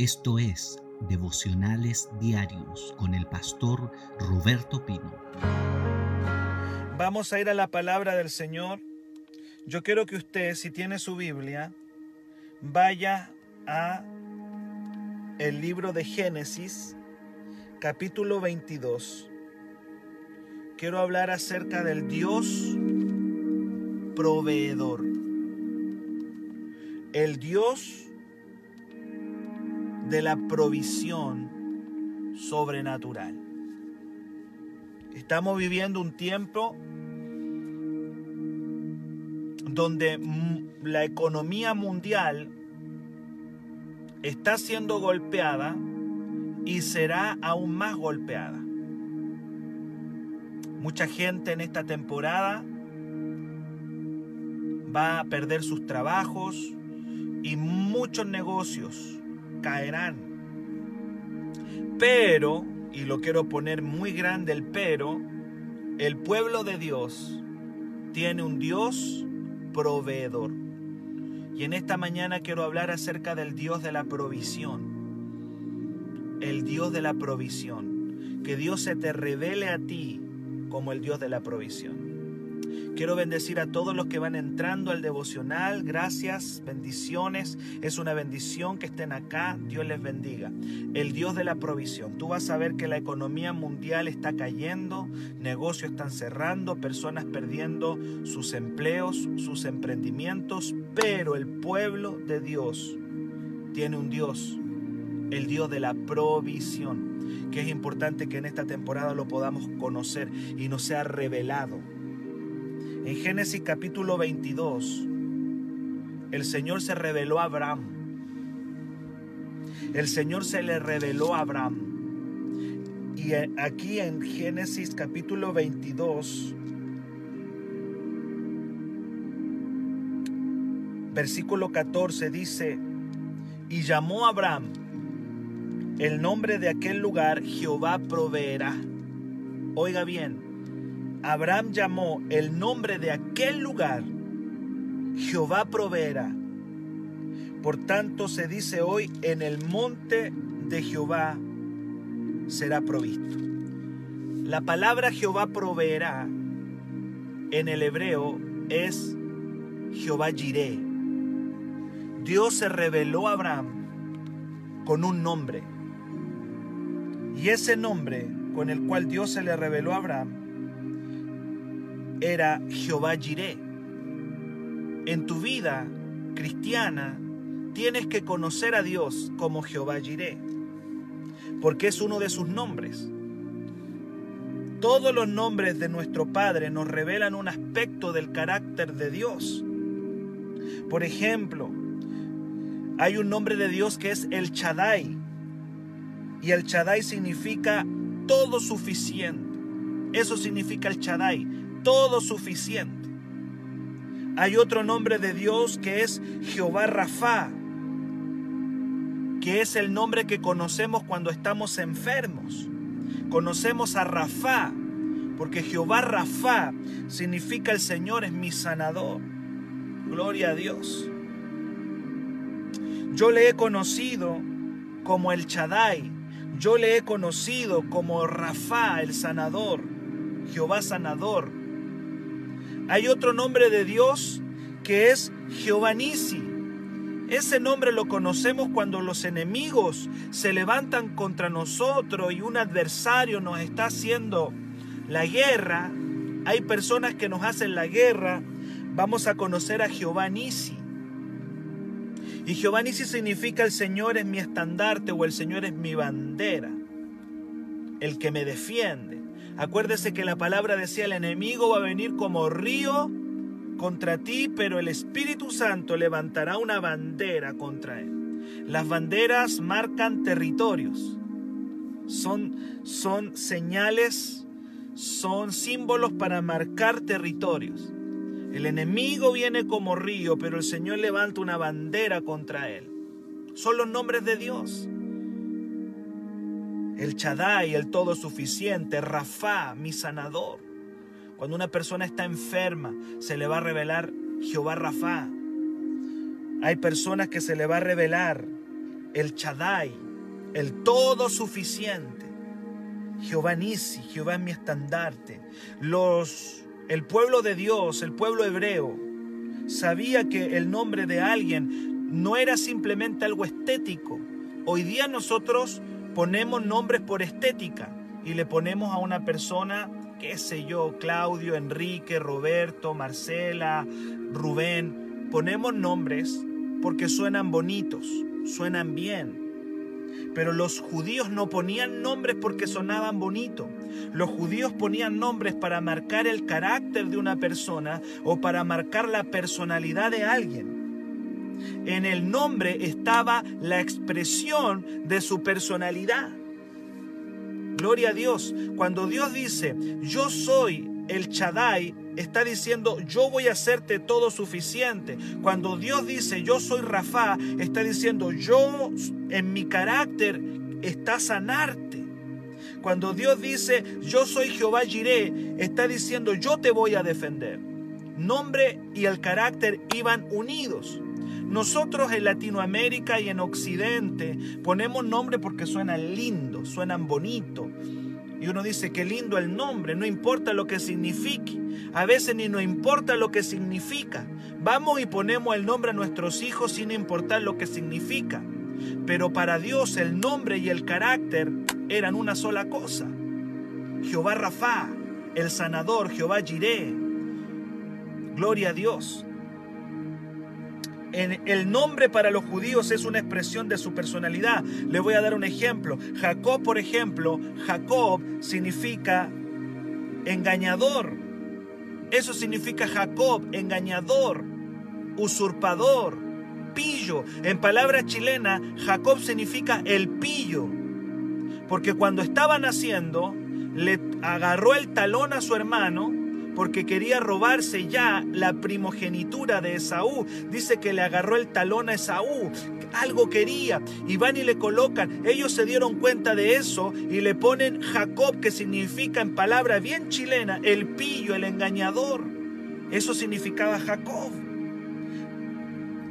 Esto es Devocionales Diarios con el pastor Roberto Pino. Vamos a ir a la palabra del Señor. Yo quiero que usted, si tiene su Biblia, vaya a el libro de Génesis, capítulo 22. Quiero hablar acerca del Dios proveedor. El Dios de la provisión sobrenatural. Estamos viviendo un tiempo donde la economía mundial está siendo golpeada y será aún más golpeada. Mucha gente en esta temporada va a perder sus trabajos y muchos negocios caerán. Pero, y lo quiero poner muy grande el pero, el pueblo de Dios tiene un Dios proveedor. Y en esta mañana quiero hablar acerca del Dios de la provisión. El Dios de la provisión. Que Dios se te revele a ti como el Dios de la provisión. Quiero bendecir a todos los que van entrando al devocional. Gracias, bendiciones. Es una bendición que estén acá. Dios les bendiga. El Dios de la provisión. Tú vas a ver que la economía mundial está cayendo, negocios están cerrando, personas perdiendo sus empleos, sus emprendimientos, pero el pueblo de Dios tiene un Dios, el Dios de la provisión, que es importante que en esta temporada lo podamos conocer y nos sea revelado en Génesis capítulo 22, el Señor se reveló a Abraham. El Señor se le reveló a Abraham. Y aquí en Génesis capítulo 22, versículo 14 dice, y llamó Abraham el nombre de aquel lugar, Jehová proveerá. Oiga bien, Abraham llamó el nombre de aquel lugar, Jehová proveerá. Por tanto se dice hoy, en el monte de Jehová será provisto. La palabra Jehová proveerá en el hebreo es Jehová Jireh. Dios se reveló a Abraham con un nombre. Y ese nombre con el cual Dios se le reveló a Abraham era Jehová Jireh. En tu vida cristiana tienes que conocer a Dios como Jehová Jireh, porque es uno de sus nombres. Todos los nombres de nuestro Padre nos revelan un aspecto del carácter de Dios. Por ejemplo, hay un nombre de Dios que es el Chadai. Y el Chadai significa todo suficiente. Eso significa el Chadai, todo suficiente. Hay otro nombre de Dios que es Jehová Rafa, que es el nombre que conocemos cuando estamos enfermos. Conocemos a Rafa, porque Jehová Rafa significa el Señor es mi sanador. Gloria a Dios. Yo le he conocido como el Chadai. Yo le he conocido como Rafa, el sanador. Jehová sanador. Hay otro nombre de Dios que es Jehová Nisi. Ese nombre lo conocemos cuando los enemigos se levantan contra nosotros y un adversario nos está haciendo la guerra. Hay personas que nos hacen la guerra. Vamos a conocer a Jehová Nisi. Y Jehová Nisi significa el Señor es mi estandarte o el Señor es mi bandera, el que me defiende. Acuérdese que la palabra decía, el enemigo va a venir como río contra ti, pero el Espíritu Santo levantará una bandera contra él. Las banderas marcan territorios, son, son señales, son símbolos para marcar territorios. El enemigo viene como río, pero el Señor levanta una bandera contra él. Son los nombres de Dios el Chadai, el todo suficiente, Rafa, mi sanador. Cuando una persona está enferma, se le va a revelar Jehová Rafa. Hay personas que se le va a revelar el Chadai, el todo suficiente. Jehová Nisi, Jehová es mi estandarte. Los, el pueblo de Dios, el pueblo hebreo, sabía que el nombre de alguien no era simplemente algo estético. Hoy día nosotros ponemos nombres por estética y le ponemos a una persona, qué sé yo, Claudio, Enrique, Roberto, Marcela, Rubén. Ponemos nombres porque suenan bonitos, suenan bien. Pero los judíos no ponían nombres porque sonaban bonito. Los judíos ponían nombres para marcar el carácter de una persona o para marcar la personalidad de alguien. En el nombre estaba la expresión de su personalidad. Gloria a Dios. Cuando Dios dice, yo soy el Chadai, está diciendo, yo voy a hacerte todo suficiente. Cuando Dios dice, yo soy Rafa, está diciendo, yo en mi carácter está sanarte. Cuando Dios dice, yo soy Jehová Jireh, está diciendo, yo te voy a defender. Nombre y el carácter iban unidos. Nosotros en Latinoamérica y en Occidente ponemos nombre porque suenan lindos, suenan bonitos. Y uno dice, qué lindo el nombre, no importa lo que signifique. A veces ni nos importa lo que significa. Vamos y ponemos el nombre a nuestros hijos sin importar lo que significa. Pero para Dios el nombre y el carácter eran una sola cosa. Jehová Rafa, el sanador, Jehová Jireh. Gloria a Dios el nombre para los judíos es una expresión de su personalidad. Le voy a dar un ejemplo. Jacob, por ejemplo, Jacob significa engañador. Eso significa Jacob, engañador, usurpador, pillo. En palabra chilena, Jacob significa el pillo. Porque cuando estaba naciendo, le agarró el talón a su hermano porque quería robarse ya la primogenitura de Esaú. Dice que le agarró el talón a Esaú, algo quería, y van y le colocan. Ellos se dieron cuenta de eso y le ponen Jacob, que significa en palabra bien chilena, el pillo, el engañador. Eso significaba Jacob.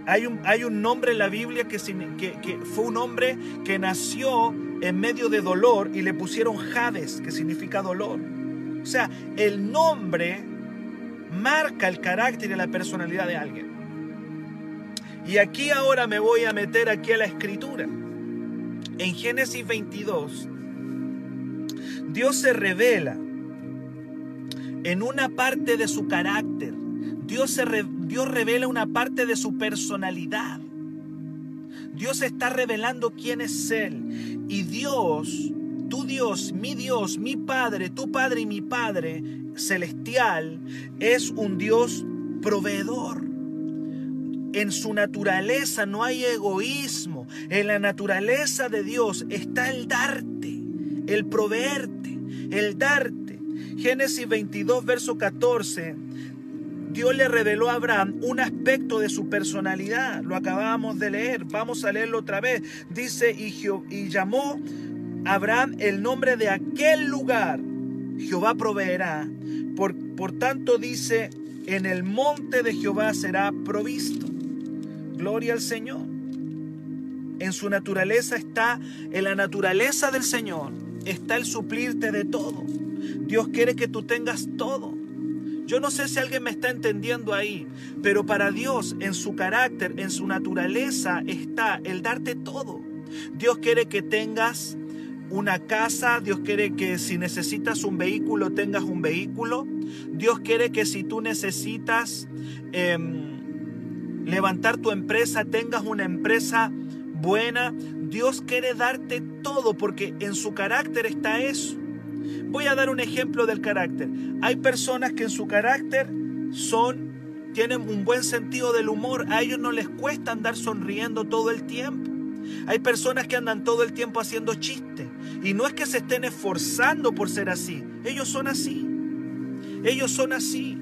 Hay un, hay un, nombre en la Biblia que, que, que, fue un hombre que nació en medio de dolor y le pusieron Jades, que significa dolor. O sea, el nombre marca el carácter y la personalidad de alguien. Y aquí ahora me voy a meter aquí a la escritura. En Génesis 22, Dios se revela en una parte de su carácter. Dios, se Dios revela una parte de su personalidad. Dios está revelando quién es Él. Y Dios tu Dios, mi Dios, mi Padre, tu Padre y mi Padre celestial es un Dios proveedor. En su naturaleza no hay egoísmo. En la naturaleza de Dios está el darte, el proveerte, el darte. Génesis 22, verso 14. Dios le reveló a Abraham un aspecto de su personalidad. Lo acabamos de leer. Vamos a leerlo otra vez. Dice, y, y llamó Abraham el nombre de aquel lugar. Jehová proveerá. Por, por tanto dice, en el monte de Jehová será provisto. Gloria al Señor. En su naturaleza está, en la naturaleza del Señor, está el suplirte de todo. Dios quiere que tú tengas todo. Yo no sé si alguien me está entendiendo ahí, pero para Dios, en su carácter, en su naturaleza, está el darte todo. Dios quiere que tengas una casa, Dios quiere que si necesitas un vehículo tengas un vehículo, Dios quiere que si tú necesitas em, levantar tu empresa tengas una empresa buena, Dios quiere darte todo porque en su carácter está eso. Voy a dar un ejemplo del carácter. Hay personas que en su carácter son tienen un buen sentido del humor, a ellos no les cuesta andar sonriendo todo el tiempo. Hay personas que andan todo el tiempo haciendo chistes. Y no es que se estén esforzando por ser así. Ellos son así. Ellos son así.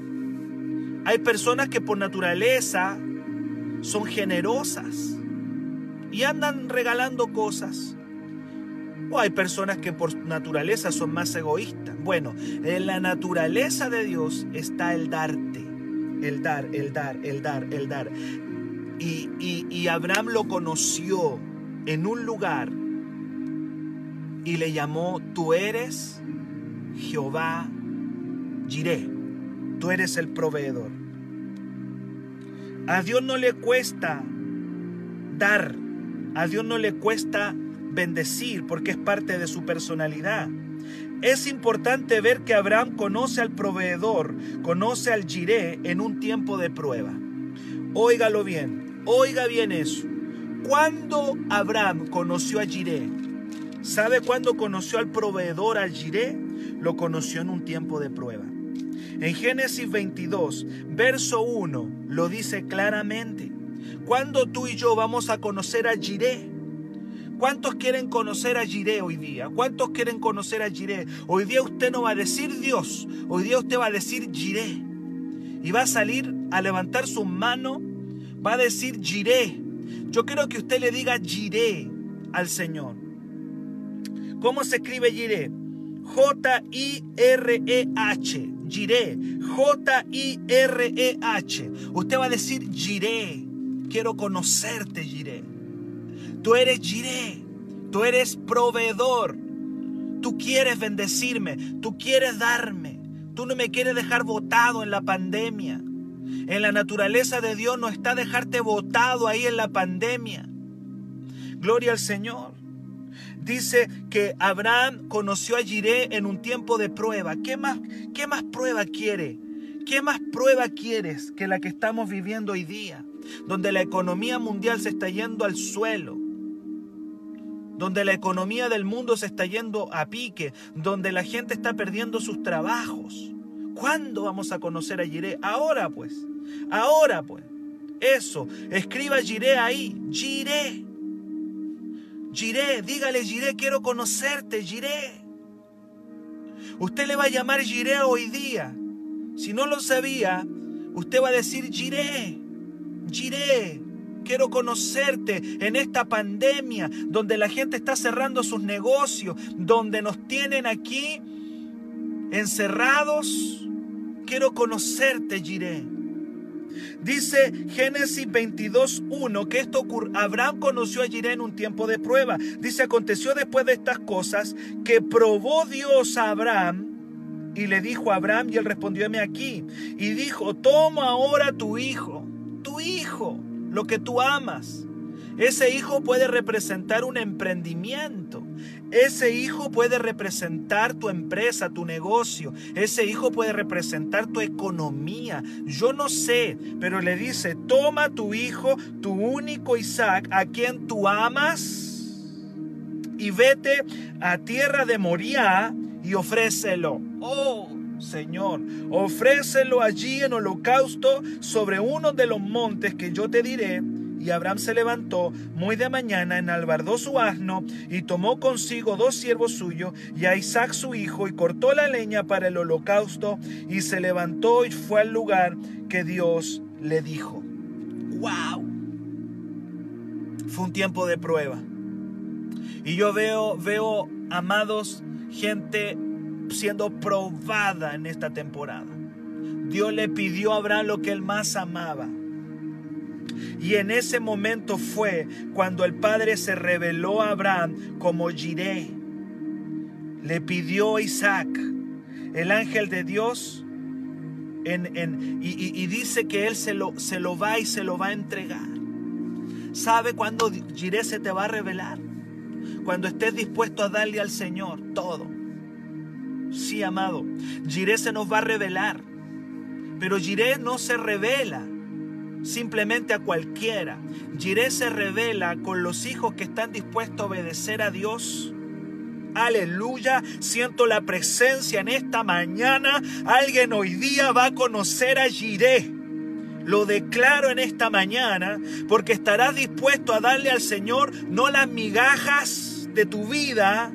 Hay personas que por naturaleza son generosas y andan regalando cosas. O hay personas que por naturaleza son más egoístas. Bueno, en la naturaleza de Dios está el darte, el dar, el dar, el dar, el dar. Y, y Abraham lo conoció en un lugar y le llamó, tú eres Jehová Jireh, tú eres el proveedor. A Dios no le cuesta dar, a Dios no le cuesta bendecir porque es parte de su personalidad. Es importante ver que Abraham conoce al proveedor, conoce al Jireh en un tiempo de prueba. Óigalo bien, oiga bien eso. Cuando Abraham conoció a Jireh, ¿sabe cuándo conoció al proveedor, al Jireh? Lo conoció en un tiempo de prueba. En Génesis 22, verso 1, lo dice claramente. Cuando tú y yo vamos a conocer a Jireh? ¿Cuántos quieren conocer a Jireh hoy día? ¿Cuántos quieren conocer a Jireh? Hoy día usted no va a decir Dios, hoy día usted va a decir Jireh. Y va a salir a levantar su mano, va a decir Jireh. Yo quiero que usted le diga Jireh al Señor. ¿Cómo se escribe Jireh? J-I-R-E-H. Jireh. J-I-R-E-H. Usted va a decir Jireh. Quiero conocerte, Jireh. Tú eres Jireh. Tú eres proveedor. Tú quieres bendecirme. Tú quieres darme. Tú no me quieres dejar botado en la pandemia. En la naturaleza de Dios no está dejarte botado ahí en la pandemia. Gloria al Señor. Dice que Abraham conoció a Jireh en un tiempo de prueba. ¿Qué más, qué más prueba quiere? ¿Qué más prueba quieres que la que estamos viviendo hoy día? Donde la economía mundial se está yendo al suelo donde la economía del mundo se está yendo a pique, donde la gente está perdiendo sus trabajos. ¿Cuándo vamos a conocer a Jiré? Ahora pues, ahora pues. Eso, escriba Jiré ahí, Jiré. Jiré, dígale Jiré, quiero conocerte, Jiré. Usted le va a llamar Jiré hoy día. Si no lo sabía, usted va a decir Jiré, Jiré. Quiero conocerte en esta pandemia donde la gente está cerrando sus negocios, donde nos tienen aquí encerrados. Quiero conocerte, Jiré. Dice Génesis 22.1 que esto. Abraham conoció a Jiré en un tiempo de prueba. Dice, aconteció después de estas cosas que probó Dios a Abraham y le dijo a Abraham y él respondió, aquí. Y dijo, toma ahora tu hijo, tu hijo lo que tú amas. Ese hijo puede representar un emprendimiento. Ese hijo puede representar tu empresa, tu negocio. Ese hijo puede representar tu economía. Yo no sé, pero le dice, toma tu hijo, tu único Isaac, a quien tú amas, y vete a tierra de Moría y ofrécelo. Oh, Señor, ofrécelo allí en holocausto sobre uno de los montes que yo te diré. Y Abraham se levantó muy de mañana, enalbardó su asno y tomó consigo dos siervos suyos y a Isaac su hijo y cortó la leña para el holocausto y se levantó y fue al lugar que Dios le dijo. ¡Wow! Fue un tiempo de prueba. Y yo veo, veo, amados, gente siendo probada en esta temporada. Dios le pidió a Abraham lo que él más amaba. Y en ese momento fue cuando el Padre se reveló a Abraham como Jireh. Le pidió a Isaac, el ángel de Dios, en, y, dice que él se lo, se lo va y se lo va a entregar. ¿Sabe cuándo Jireh se te va a revelar? Cuando estés dispuesto a darle al Señor todo. Sí, amado. Jiré se nos va a revelar. Pero Jiré no se revela simplemente a cualquiera. Jiré se revela con los hijos que están dispuestos a obedecer a Dios. Aleluya, siento la presencia en esta mañana. Alguien hoy día va a conocer a Jiré. Lo declaro en esta mañana porque estarás dispuesto a darle al Señor no las migajas de tu vida,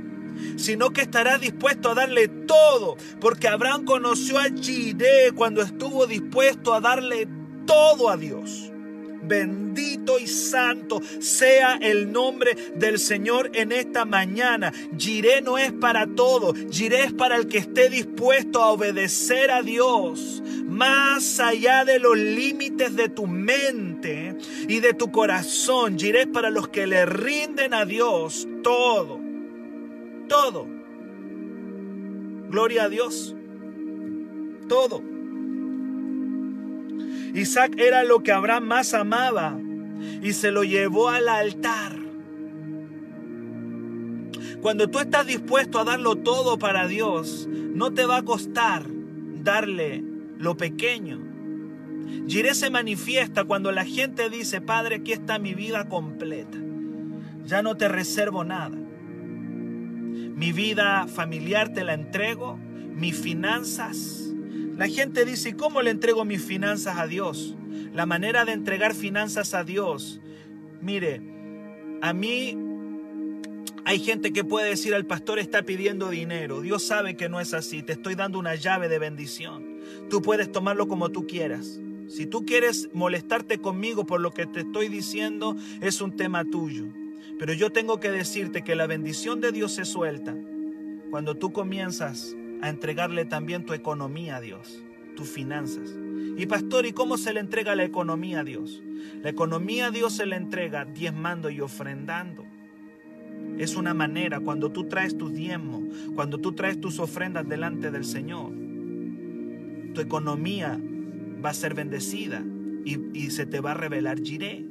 sino que estará dispuesto a darle todo, porque Abraham conoció a Jireh cuando estuvo dispuesto a darle todo a Dios. Bendito y santo sea el nombre del Señor en esta mañana. Jiré no es para todo, Jiré es para el que esté dispuesto a obedecer a Dios más allá de los límites de tu mente y de tu corazón. Jiré es para los que le rinden a Dios todo, todo. Gloria a Dios, todo. Isaac era lo que Abraham más amaba y se lo llevó al altar. Cuando tú estás dispuesto a darlo todo para Dios, no te va a costar darle lo pequeño. Jiré se manifiesta cuando la gente dice, Padre, aquí está mi vida completa. Ya no te reservo nada. Mi vida familiar te la entrego, mis finanzas, la gente dice, ¿y cómo le entrego mis finanzas a Dios? La manera de entregar finanzas a Dios. Mire, a mí hay gente que puede decir al pastor está pidiendo dinero. Dios sabe que no es así. Te estoy dando una llave de bendición. Tú puedes tomarlo como tú quieras. Si tú quieres molestarte conmigo por lo que te estoy diciendo, es un tema tuyo. Pero yo tengo que decirte que la bendición de Dios se suelta cuando tú comienzas a entregarle también tu economía a Dios, tus finanzas. Y pastor, ¿y cómo se le entrega la economía a Dios? La economía a Dios se le entrega diezmando y ofrendando. Es una manera cuando tú traes tus diezmos, cuando tú traes tus ofrendas delante del Señor. Tu economía va a ser bendecida y, se te va a revelar Jiré.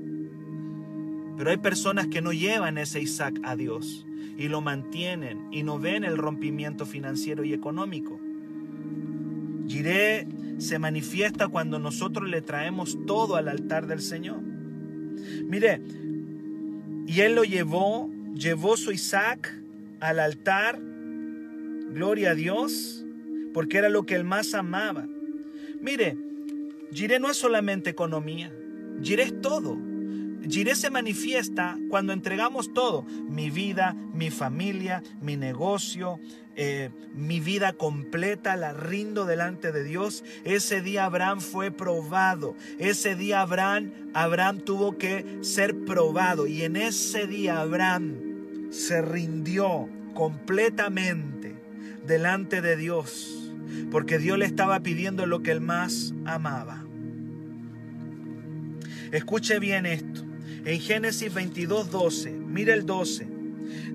Pero hay personas que no llevan ese Isaac a Dios y lo mantienen y no ven el rompimiento financiero y económico. Jiré se manifiesta cuando nosotros le traemos todo al altar del Señor. Mire, y él lo llevó, llevó su Isaac al altar, gloria a Dios, porque era lo que él más amaba. Mire, Jiré no es solamente economía, Jiré es todo. Jiré se manifiesta cuando entregamos todo, mi vida, mi familia, mi negocio, eh, mi vida completa, la rindo delante de Dios. Ese día Abraham fue probado, ese día Abraham, Abraham tuvo que ser probado y en ese día Abraham se rindió completamente delante de Dios, porque Dios le estaba pidiendo lo que él más amaba. Escuche bien esto. En Génesis 22, 12, mire el 12.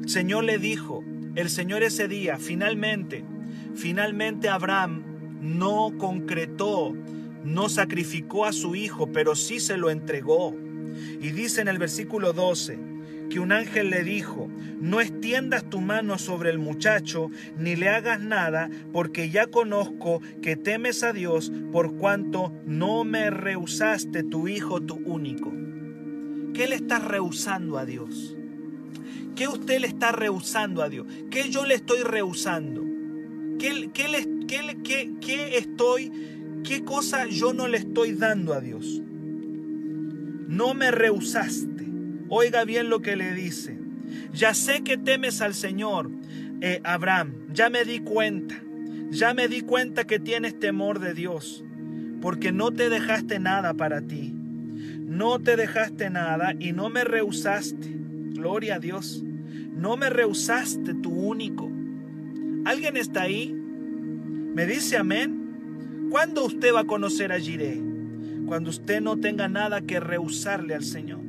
El Señor le dijo, el Señor ese día, finalmente, finalmente Abraham no concretó, no sacrificó a su hijo, pero sí se lo entregó. Y dice en el versículo 12 que un ángel le dijo, no extiendas tu mano sobre el muchacho, ni le hagas nada, porque ya conozco que temes a Dios por cuanto no me rehusaste tu hijo, tu único. ¿Qué le está rehusando a Dios? ¿Qué usted le está rehusando a Dios? ¿Qué yo le estoy rehusando? ¿Qué, qué, le, qué, qué estoy, qué cosa yo no le estoy dando a Dios? No me rehusaste. Oiga bien lo que le dice. Ya sé que temes al Señor, eh, Abraham. Ya me di cuenta. Ya me di cuenta que tienes temor de Dios, porque no te dejaste nada para ti no te dejaste nada y no me rehusaste. Gloria a Dios. No me rehusaste tu único. ¿Alguien está ahí? ¿Me dice amén? ¿Cuándo usted va a conocer a Jiré? Cuando usted no tenga nada que rehusarle al Señor.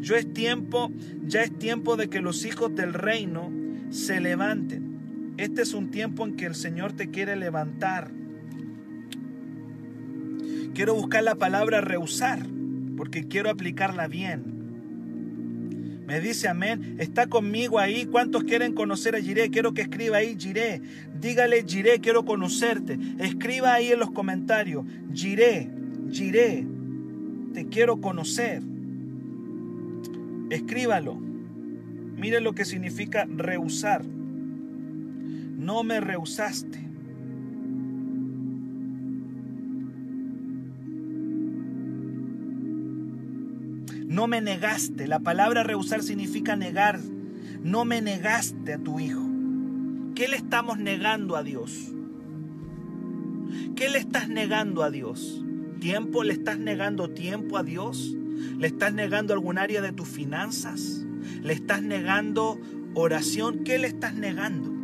Yo es tiempo, ya es tiempo de que los hijos del reino se levanten. Este es un tiempo en que el Señor te quiere levantar. Quiero buscar la palabra rehusar porque quiero aplicarla bien. Me dice amén. Está conmigo ahí. ¿Cuántos quieren conocer a Jiré? Quiero que escriba ahí Jiré. Dígale Jiré, quiero conocerte. Escriba ahí en los comentarios. Jiré, Jiré, te quiero conocer. Escríbalo. Mire lo que significa rehusar. No me rehusaste. No me negaste. La palabra rehusar significa negar. No me negaste a tu hijo. ¿Qué le estamos negando a Dios? ¿Qué le estás negando a Dios? ¿Tiempo? ¿Le estás negando tiempo a Dios? ¿Le estás negando algún área de tus finanzas? ¿Le estás negando oración? ¿Qué le estás negando?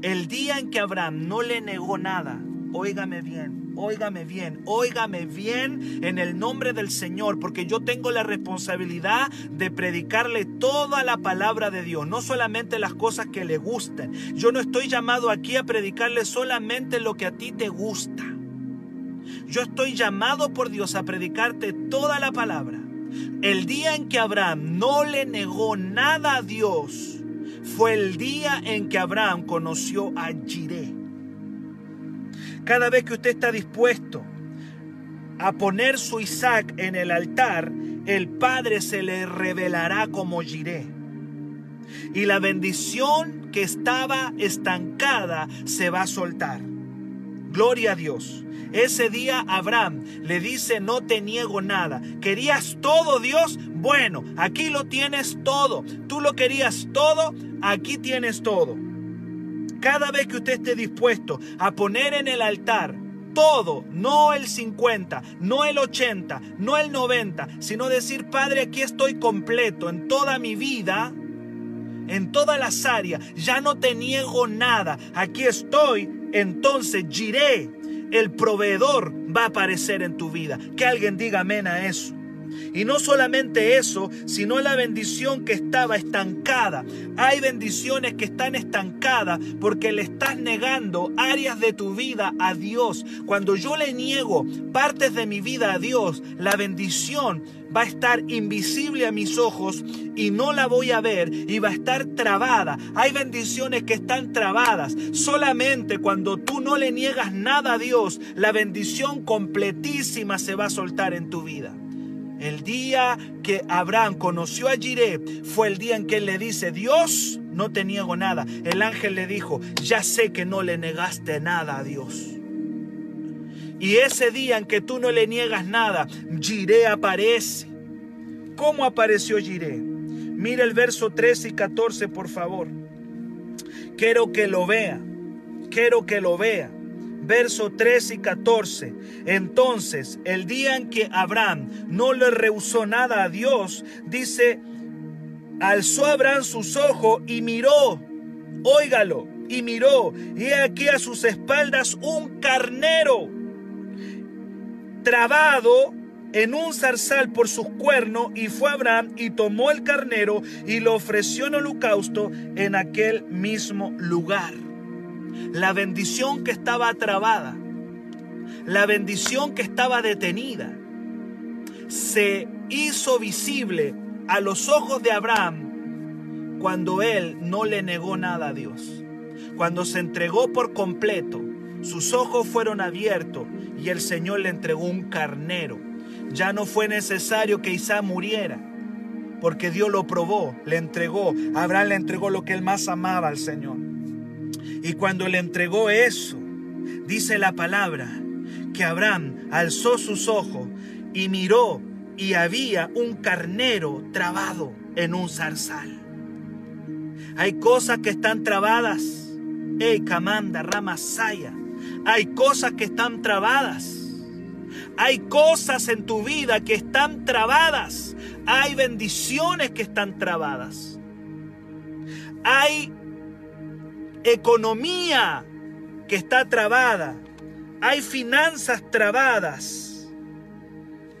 El día en que Abraham no le negó nada, óigame bien, óigame bien, óigame bien en el nombre del Señor, porque yo tengo la responsabilidad de predicarle toda la palabra de Dios, no solamente las cosas que le gusten. Yo no estoy llamado aquí a predicarle solamente lo que a ti te gusta. Yo estoy llamado por Dios a predicarte toda la palabra. El día en que Abraham no le negó nada a Dios, fue el día en que Abraham conoció a Jiré. Cada vez que usted está dispuesto a poner su Isaac en el altar, el Padre se le revelará como Jiré. Y la bendición que estaba estancada se va a soltar. Gloria a Dios. Ese día Abraham le dice, no te niego nada. ¿Querías todo, Dios? Bueno, aquí lo tienes todo. Tú lo querías todo, aquí tienes todo. Cada vez que usted esté dispuesto a poner en el altar todo, no el 50, no el 80, no el 90, sino decir, Padre, aquí estoy completo en toda mi vida, en todas las áreas, ya no te niego nada, aquí estoy, entonces giré el proveedor va a aparecer en tu vida. Que alguien diga amén a eso. Y no solamente eso, sino la bendición que estaba estancada. Hay bendiciones que están estancadas porque le estás negando áreas de tu vida a Dios. Cuando yo le niego partes de mi vida a Dios, la bendición va a estar invisible a mis ojos y no la voy a ver y va a estar trabada. Hay bendiciones que están trabadas. Solamente cuando tú no le niegas nada a Dios, la bendición completísima se va a soltar en tu vida. El día que Abraham conoció a Jiré fue el día en que él le dice, Dios, no te niego nada. El ángel le dijo, ya sé que no le negaste nada a Dios. Y ese día en que tú no le niegas nada, Jiré aparece. ¿Cómo apareció Jiré? Mira el verso 13 y 14, por favor. Quiero que lo vea. Quiero que lo vea verso 13 y 14. Entonces, el día en que Abraham no le rehusó nada a Dios, dice, alzó Abraham sus ojos y miró, óigalo, y miró, y aquí a sus espaldas un carnero trabado en un zarzal por sus cuernos, y fue Abraham y tomó el carnero y lo ofreció en holocausto en aquel mismo lugar la bendición que estaba trabada, la bendición que estaba detenida, se hizo visible a los ojos de Abraham cuando él no le negó nada a Dios. Cuando se entregó por completo, sus ojos fueron abiertos y el Señor le entregó un carnero. Ya no fue necesario que Isaac muriera, porque Dios lo probó, le entregó. Abraham le entregó lo que él más amaba al Señor. Y cuando le entregó eso, dice la palabra, que Abraham alzó sus ojos y miró y había un carnero trabado en un zarzal. Hay cosas que están trabadas. Ey, Camanda, Ramasaya. Hay cosas que están trabadas. Hay cosas en tu vida que están trabadas. Hay bendiciones que están trabadas. Hay economía que está trabada, hay finanzas trabadas,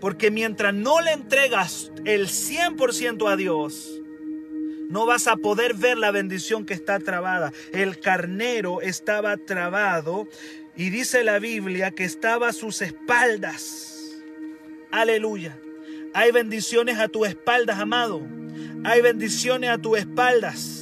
porque mientras no le entregas el 100% a Dios, no vas a poder ver la bendición que está trabada. El carnero estaba trabado y dice la Biblia que estaba a sus espaldas. Aleluya. Hay bendiciones a tus espaldas, amado. Hay bendiciones a tus espaldas.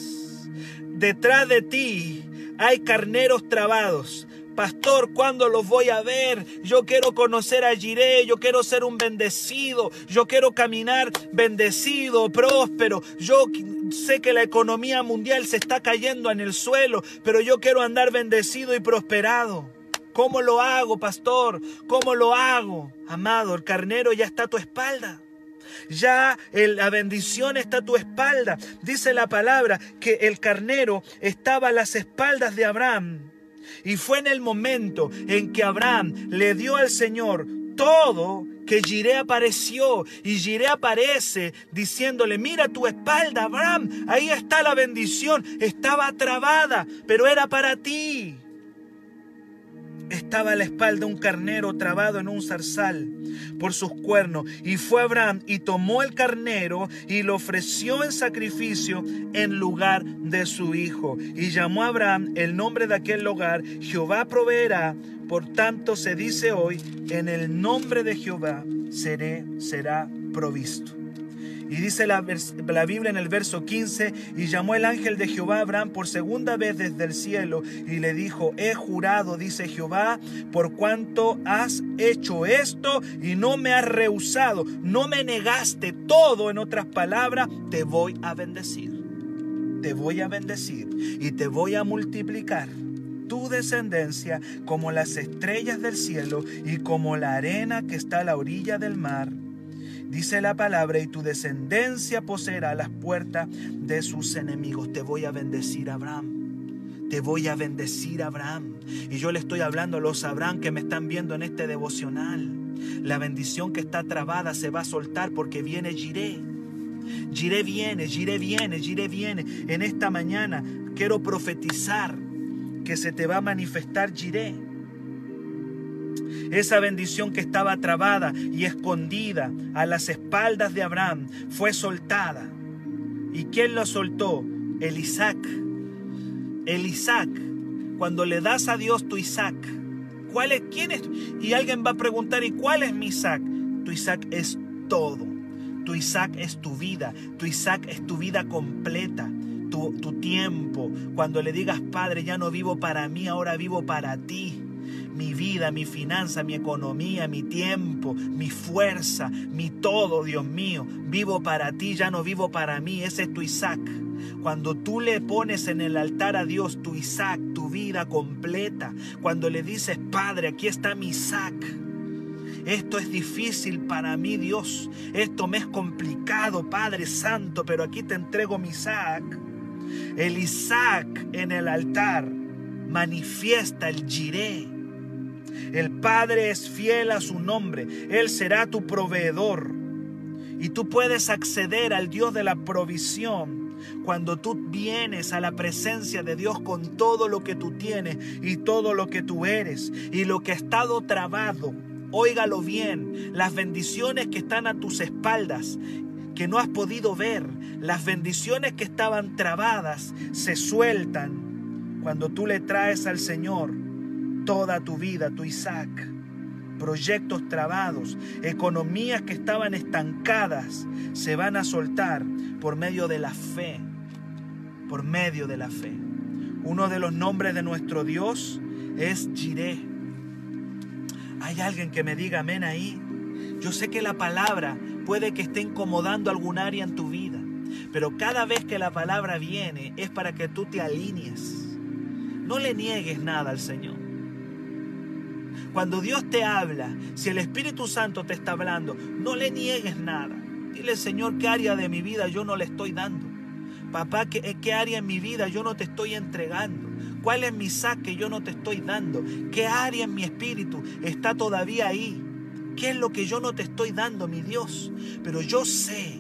Detrás de ti hay carneros trabados. Pastor, ¿cuándo los voy a ver? Yo quiero conocer a Jiré, yo quiero ser un bendecido, yo quiero caminar bendecido, próspero. Yo sé que la economía mundial se está cayendo en el suelo, pero yo quiero andar bendecido y prosperado. ¿Cómo lo hago, pastor? ¿Cómo lo hago? Amado, el carnero ya está a tu espalda. Ya la bendición está a tu espalda. Dice la palabra que el carnero estaba a las espaldas de Abraham. Y fue en el momento en que Abraham le dio al Señor todo que Jiré apareció y Jiré aparece diciéndole, mira tu espalda, Abraham, ahí está la bendición, estaba trabada, pero era para ti. Estaba a la espalda un carnero trabado en un zarzal por sus cuernos. Y fue Abraham y tomó el carnero y lo ofreció en sacrificio en lugar de su hijo. Y llamó a Abraham el nombre de aquel lugar, Jehová proveerá. Por tanto se dice hoy, en el nombre de Jehová seré, será provisto. Y dice la, la, Biblia en el verso 15, y llamó el ángel de Jehová a Abraham por segunda vez desde el cielo, y le dijo, he jurado, dice Jehová, por cuanto has hecho esto y no me has rehusado, no me negaste todo, en otras palabras, te voy a bendecir. Te voy a bendecir y te voy a multiplicar tu descendencia como las estrellas del cielo y como la arena que está a la orilla del mar. Dice la palabra, y tu descendencia poseerá las puertas de sus enemigos. Te voy a bendecir, Abraham. Te voy a bendecir, Abraham. Y yo le estoy hablando a los Abraham que me están viendo en este devocional. La bendición que está trabada se va a soltar porque viene Jiré. Jiré viene, Jiré viene, Jiré viene. En esta mañana quiero profetizar que se te va a manifestar Jiré esa bendición que estaba trabada y escondida a las espaldas de Abraham fue soltada. ¿Y quién la soltó? El Isaac. El Isaac. Cuando le das a Dios tu Isaac, ¿cuál es? ¿Quién es? Y alguien va a preguntar, ¿y cuál es mi Isaac? Tu Isaac es todo. Tu Isaac es tu vida. Tu Isaac es tu vida completa. Tu, tu tiempo. Cuando le digas, Padre, ya no vivo para mí, ahora vivo para ti mi vida, mi finanza, mi economía, mi tiempo, mi fuerza, mi todo, Dios mío. Vivo para ti, ya no vivo para mí. Ese es tu Isaac. Cuando tú le pones en el altar a Dios tu Isaac, tu vida completa, cuando le dices, Padre, aquí está mi Isaac. Esto es difícil para mí, Dios. Esto me es complicado, Padre Santo, pero aquí te entrego mi Isaac. El Isaac en el altar manifiesta el Jiré el Padre es fiel a su nombre. Él será tu proveedor. Y tú puedes acceder al Dios de la provisión cuando tú vienes a la presencia de Dios con todo lo que tú tienes y todo lo que tú eres y lo que ha estado trabado. Óigalo bien, las bendiciones que están a tus espaldas que no has podido ver, las bendiciones que estaban trabadas se sueltan cuando tú le traes al Señor toda tu vida, tu Isaac. Proyectos trabados, economías que estaban estancadas, se van a soltar por medio de la fe, por medio de la fe. Uno de los nombres de nuestro Dios es Jiré. ¿Hay alguien que me diga amén ahí? Yo sé que la palabra puede que esté incomodando algún área en tu vida, pero cada vez que la palabra viene es para que tú te alinees. No le niegues nada al Señor. Cuando Dios te habla, si el Espíritu Santo te está hablando, no le niegues nada. Dile, Señor, ¿qué área de mi vida yo no le estoy dando? Papá, ¿qué, qué área en mi vida yo no te estoy entregando? ¿Cuál es mi sac que yo no te estoy dando? ¿Qué área en mi espíritu está todavía ahí? ¿Qué es lo que yo no te estoy dando, mi Dios? Pero yo sé,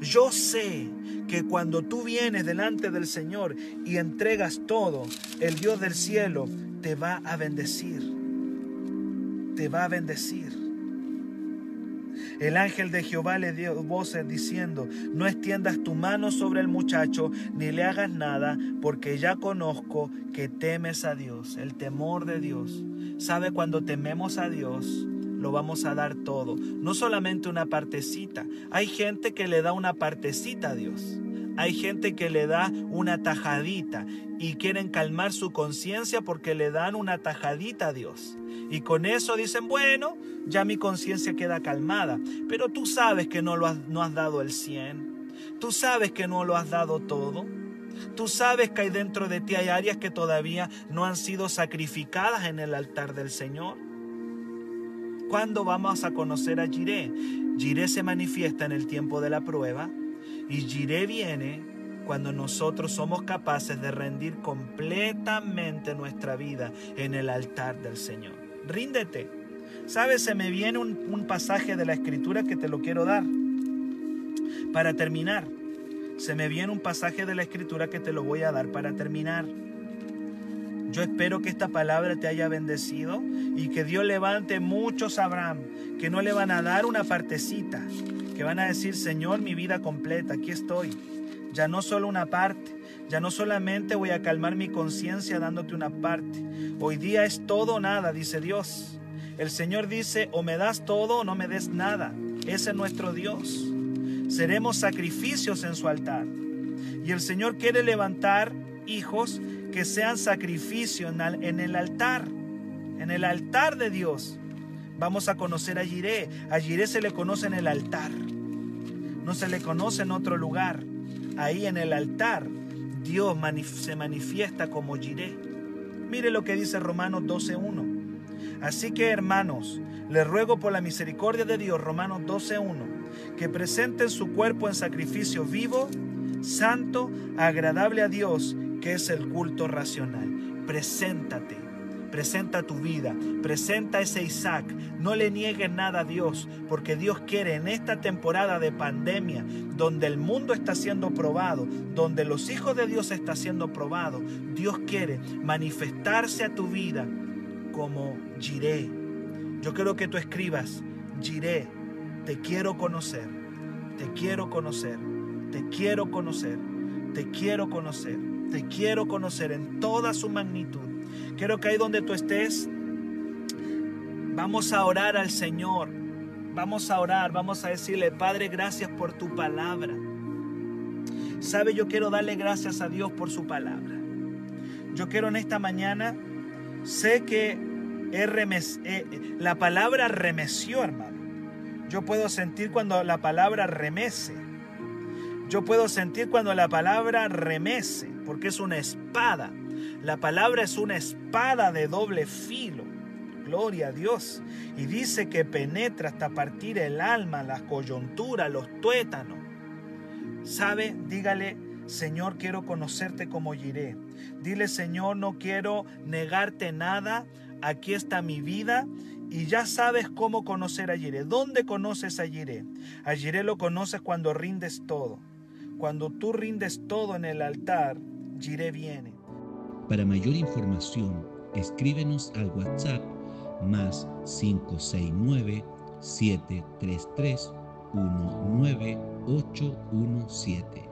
yo sé que cuando tú vienes delante del Señor y entregas todo, el Dios del cielo te va a bendecir te va a bendecir. El ángel de Jehová le dio voces diciendo, no extiendas tu mano sobre el muchacho, ni le hagas nada, porque ya conozco que temes a Dios, el temor de Dios. Sabe, cuando tememos a Dios, lo vamos a dar todo, no solamente una partecita. Hay gente que le da una partecita a Dios. Hay gente que le da una tajadita y quieren calmar su conciencia porque le dan una tajadita a Dios. Y con eso dicen, bueno, ya mi conciencia queda calmada. Pero tú sabes que no, lo has, no has dado el 100. Tú sabes que no lo has dado todo. Tú sabes que hay dentro de ti hay áreas que todavía no han sido sacrificadas en el altar del Señor. ¿Cuándo vamos a conocer a Jiré? Jiré se manifiesta en el tiempo de la prueba y Jiré viene cuando nosotros somos capaces de rendir completamente nuestra vida en el altar del Señor. Ríndete. ¿Sabes? Se me viene un, un pasaje de la escritura que te lo quiero dar. Para terminar, se me viene un pasaje de la escritura que te lo voy a dar para terminar. Yo espero que esta palabra te haya bendecido y que Dios levante muchos Abraham que no le van a dar una partecita, que van a decir, Señor, mi vida completa, aquí estoy. Ya no solo una parte, ya no solamente voy a calmar mi conciencia dándote una parte. Hoy día es todo o nada, dice Dios. El Señor dice, o me das todo o no me des nada. Ese es nuestro Dios. Seremos sacrificios en su altar. Y el Señor quiere levantar hijos que sean sacrificio en el altar, en el altar de Dios. Vamos a conocer a Jiré. A Jiré se le conoce en el altar. No se le conoce en otro lugar. Ahí en el altar Dios se manifiesta como Jiré. Mire lo que dice Romanos 12.1. Así que hermanos, les ruego por la misericordia de Dios, Romanos 12.1, que presenten su cuerpo en sacrificio vivo, santo, agradable a Dios, que es el culto racional. Preséntate, presenta tu vida, presenta ese Isaac. No le niegues nada a Dios, porque Dios quiere en esta temporada de pandemia, donde el mundo está siendo probado, donde los hijos de Dios están siendo probados, Dios quiere manifestarse a tu vida como Jiré. Yo quiero que tú escribas, Jiré, te quiero conocer, te quiero conocer, te quiero conocer, te quiero conocer. Te quiero conocer en toda su magnitud. Quiero que ahí donde tú estés, vamos a orar al Señor. Vamos a orar, vamos a decirle, Padre, gracias por tu palabra. Sabe, yo quiero darle gracias a Dios por su palabra. Yo quiero en esta mañana, sé que eh, la palabra remeció, hermano. Yo puedo sentir cuando la palabra remece. Yo puedo sentir cuando la palabra remece, porque es una espada. La palabra es una espada de doble filo. Gloria a Dios. Y dice que penetra hasta partir el alma, la coyuntura, los tuétanos. ¿Sabe? Dígale, Señor, quiero conocerte como Jiré. Dile, Señor, no quiero negarte nada. Aquí está mi vida y ya sabes cómo conocer a Jiré. ¿Dónde conoces a Jiré? A Jiré lo conoces cuando rindes todo. Cuando tú rindes todo en el altar, Jiré viene. Para mayor información, escríbenos al WhatsApp más 569 733 19817.